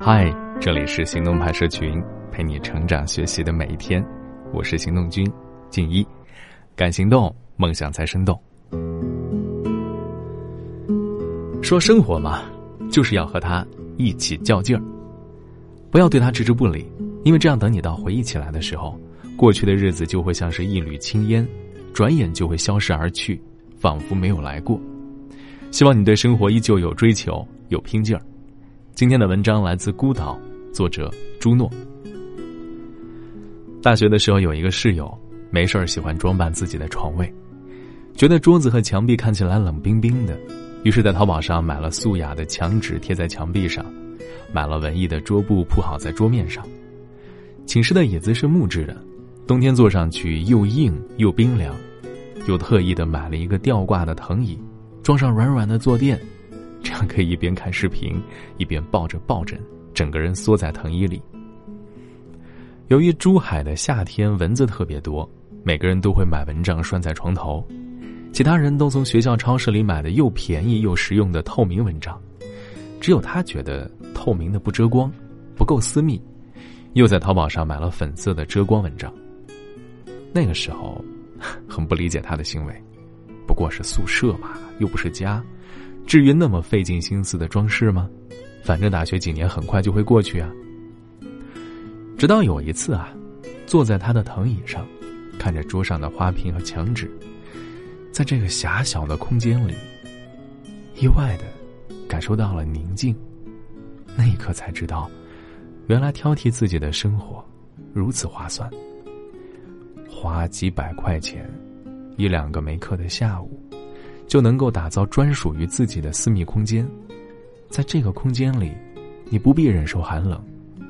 嗨，这里是行动派社群，陪你成长学习的每一天。我是行动君静一，敢行动，梦想才生动。说生活嘛，就是要和他一起较劲儿，不要对他置之不理，因为这样等你到回忆起来的时候，过去的日子就会像是一缕青烟，转眼就会消失而去，仿佛没有来过。希望你对生活依旧有追求，有拼劲儿。今天的文章来自孤岛，作者朱诺。大学的时候有一个室友，没事儿喜欢装扮自己的床位，觉得桌子和墙壁看起来冷冰冰的，于是，在淘宝上买了素雅的墙纸贴在墙壁上，买了文艺的桌布铺好在桌面上。寝室的椅子是木质的，冬天坐上去又硬又冰凉，又特意的买了一个吊挂的藤椅，装上软软的坐垫。这样可以一边看视频，一边抱着抱枕，整个人缩在藤椅里。由于珠海的夏天蚊子特别多，每个人都会买蚊帐拴在床头，其他人都从学校超市里买的又便宜又实用的透明蚊帐，只有他觉得透明的不遮光，不够私密，又在淘宝上买了粉色的遮光蚊帐。那个时候，很不理解他的行为，不过是宿舍嘛，又不是家。至于那么费尽心思的装饰吗？反正大学几年很快就会过去啊。直到有一次啊，坐在他的藤椅上，看着桌上的花瓶和墙纸，在这个狭小的空间里，意外的感受到了宁静。那一刻才知道，原来挑剔自己的生活如此划算。花几百块钱，一两个没课的下午。就能够打造专属于自己的私密空间，在这个空间里，你不必忍受寒冷，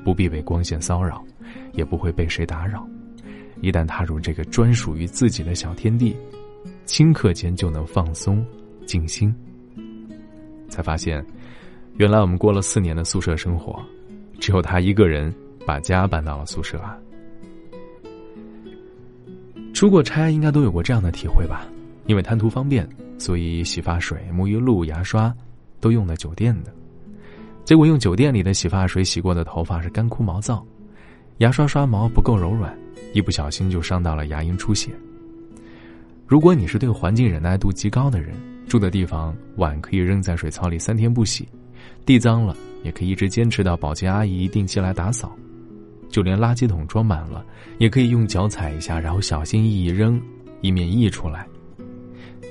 不必被光线骚扰，也不会被谁打扰。一旦踏入这个专属于自己的小天地，顷刻间就能放松、静心。才发现，原来我们过了四年的宿舍生活，只有他一个人把家搬到了宿舍啊。出过差应该都有过这样的体会吧？因为贪图方便。所以，洗发水、沐浴露、牙刷，都用的酒店的。结果用酒店里的洗发水洗过的头发是干枯毛躁，牙刷刷毛不够柔软，一不小心就伤到了牙龈出血。如果你是对环境忍耐度极高的人，住的地方碗可以扔在水槽里三天不洗，地脏了也可以一直坚持到保洁阿姨定期来打扫，就连垃圾桶装满了，也可以用脚踩一下，然后小心翼翼扔，以免溢出来。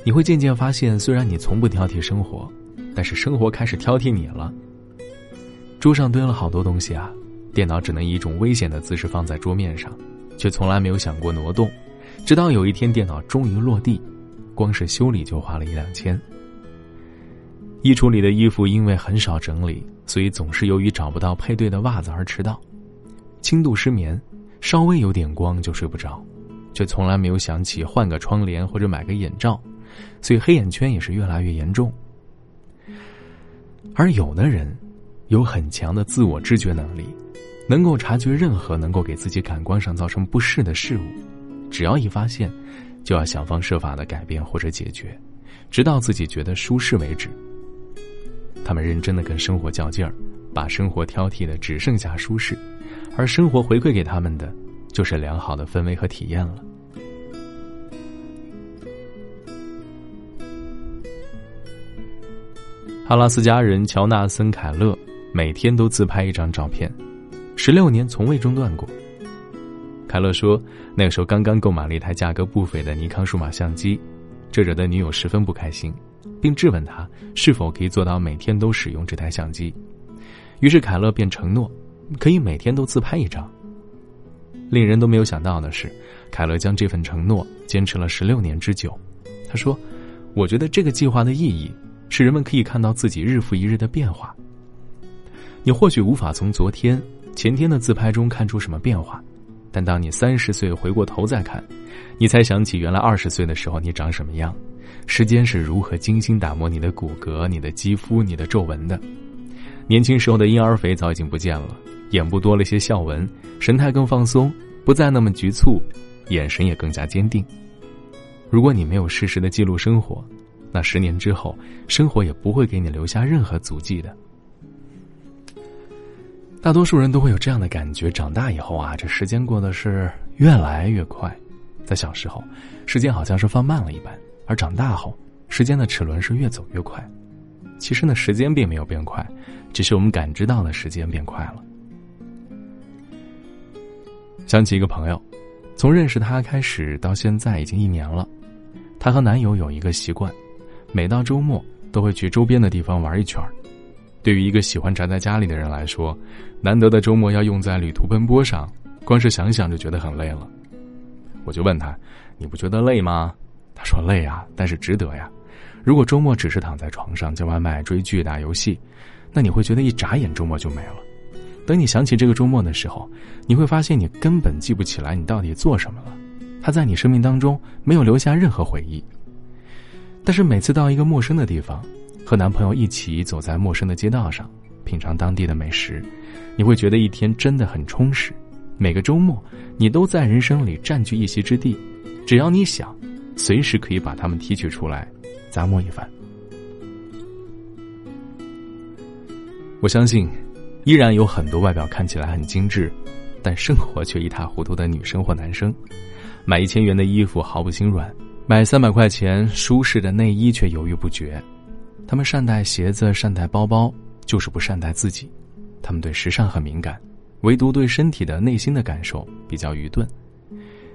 你会渐渐发现，虽然你从不挑剔生活，但是生活开始挑剔你了。桌上堆了好多东西啊，电脑只能以一种危险的姿势放在桌面上，却从来没有想过挪动。直到有一天，电脑终于落地，光是修理就花了一两千。衣橱里的衣服因为很少整理，所以总是由于找不到配对的袜子而迟到。轻度失眠，稍微有点光就睡不着，却从来没有想起换个窗帘或者买个眼罩。所以黑眼圈也是越来越严重，而有的人有很强的自我知觉能力，能够察觉任何能够给自己感官上造成不适的事物，只要一发现，就要想方设法的改变或者解决，直到自己觉得舒适为止。他们认真的跟生活较劲儿，把生活挑剔的只剩下舒适，而生活回馈给他们的就是良好的氛围和体验了。阿拉斯加人乔纳森·凯勒每天都自拍一张照片，十六年从未中断过。凯勒说，那个时候刚刚购买了一台价格不菲的尼康数码相机，这惹得女友十分不开心，并质问他是否可以做到每天都使用这台相机。于是凯勒便承诺，可以每天都自拍一张。令人都没有想到的是，凯勒将这份承诺坚持了十六年之久。他说：“我觉得这个计划的意义。”使人们可以看到自己日复一日的变化。你或许无法从昨天、前天的自拍中看出什么变化，但当你三十岁回过头再看，你才想起原来二十岁的时候你长什么样。时间是如何精心打磨你的骨骼、你的肌肤、你的皱纹的。年轻时候的婴儿肥早已经不见了，眼部多了些笑纹，神态更放松，不再那么局促，眼神也更加坚定。如果你没有适时的记录生活，那十年之后，生活也不会给你留下任何足迹的。大多数人都会有这样的感觉：长大以后啊，这时间过得是越来越快。在小时候，时间好像是放慢了一般；而长大后，时间的齿轮是越走越快。其实呢，时间并没有变快，只是我们感知到的时间变快了。想起一个朋友，从认识他开始到现在已经一年了。她和男友有一个习惯，每到周末都会去周边的地方玩一圈。对于一个喜欢宅在家里的人来说，难得的周末要用在旅途奔波上，光是想想就觉得很累了。我就问他：“你不觉得累吗？”他说：“累啊，但是值得呀。如果周末只是躺在床上叫外卖、追剧、打游戏，那你会觉得一眨眼周末就没了。等你想起这个周末的时候，你会发现你根本记不起来你到底做什么了。他在你生命当中没有留下任何回忆。但是每次到一个陌生的地方。”和男朋友一起走在陌生的街道上，品尝当地的美食，你会觉得一天真的很充实。每个周末，你都在人生里占据一席之地，只要你想，随时可以把它们提取出来，咂摸一番。我相信，依然有很多外表看起来很精致，但生活却一塌糊涂的女生或男生，买一千元的衣服毫不心软，买三百块钱舒适的内衣却犹豫不决。他们善待鞋子，善待包包，就是不善待自己。他们对时尚很敏感，唯独对身体的内心的感受比较愚钝。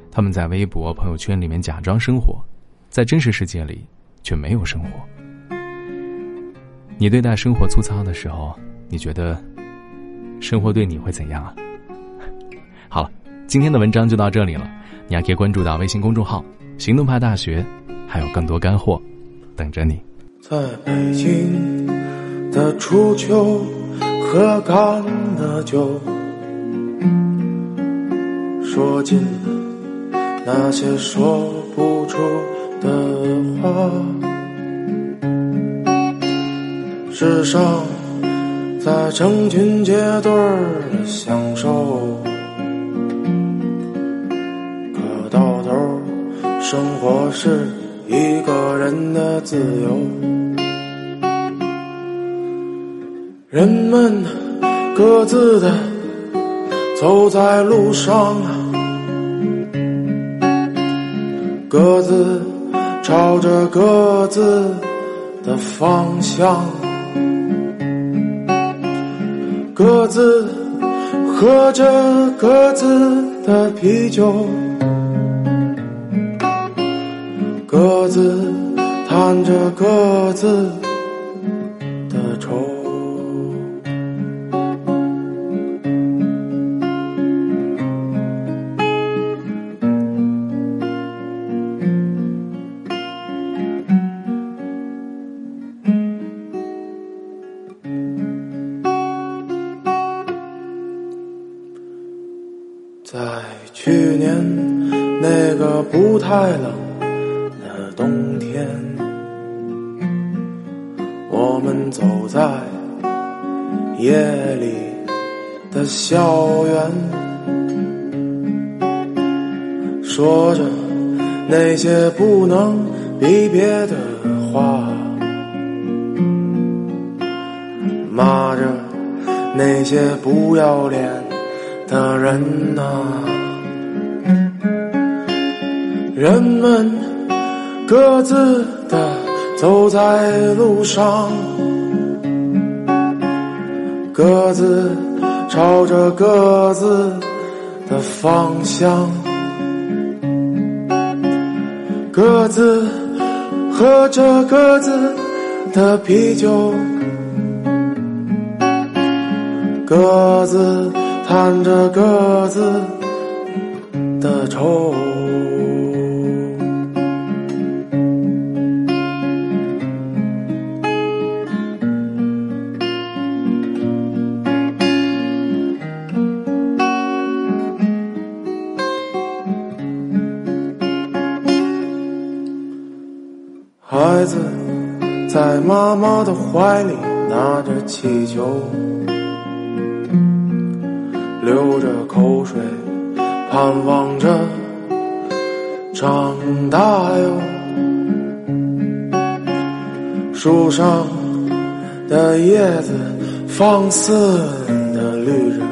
他们在微博、朋友圈里面假装生活，在真实世界里却没有生活。你对待生活粗糙的时候，你觉得生活对你会怎样啊？好了，今天的文章就到这里了。你还可以关注到微信公众号“行动派大学”，还有更多干货等着你。在北京的初秋，喝干的酒，说尽了那些说不出的话。世上在成群结队的享受，生活是一个人的自由。人们各自的走在路上，各自朝着各自的方向，各自喝着各自的啤酒，各自谈着各自的愁。在去年那个不太冷走在夜里的校园，说着那些不能离别的话，骂着那些不要脸。的人呐，人们各自的走在路上，各自朝着各自的方向，各自喝着各自的啤酒，各自。谈着各自的愁，妈妈的怀里拿着气球流着口水盼望着长大哟。树上的叶子放肆的绿着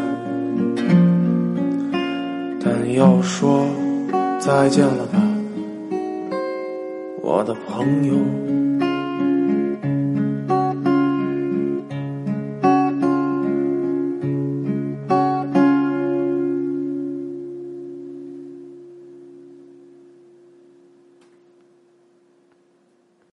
但要说再见了吧我的朋友。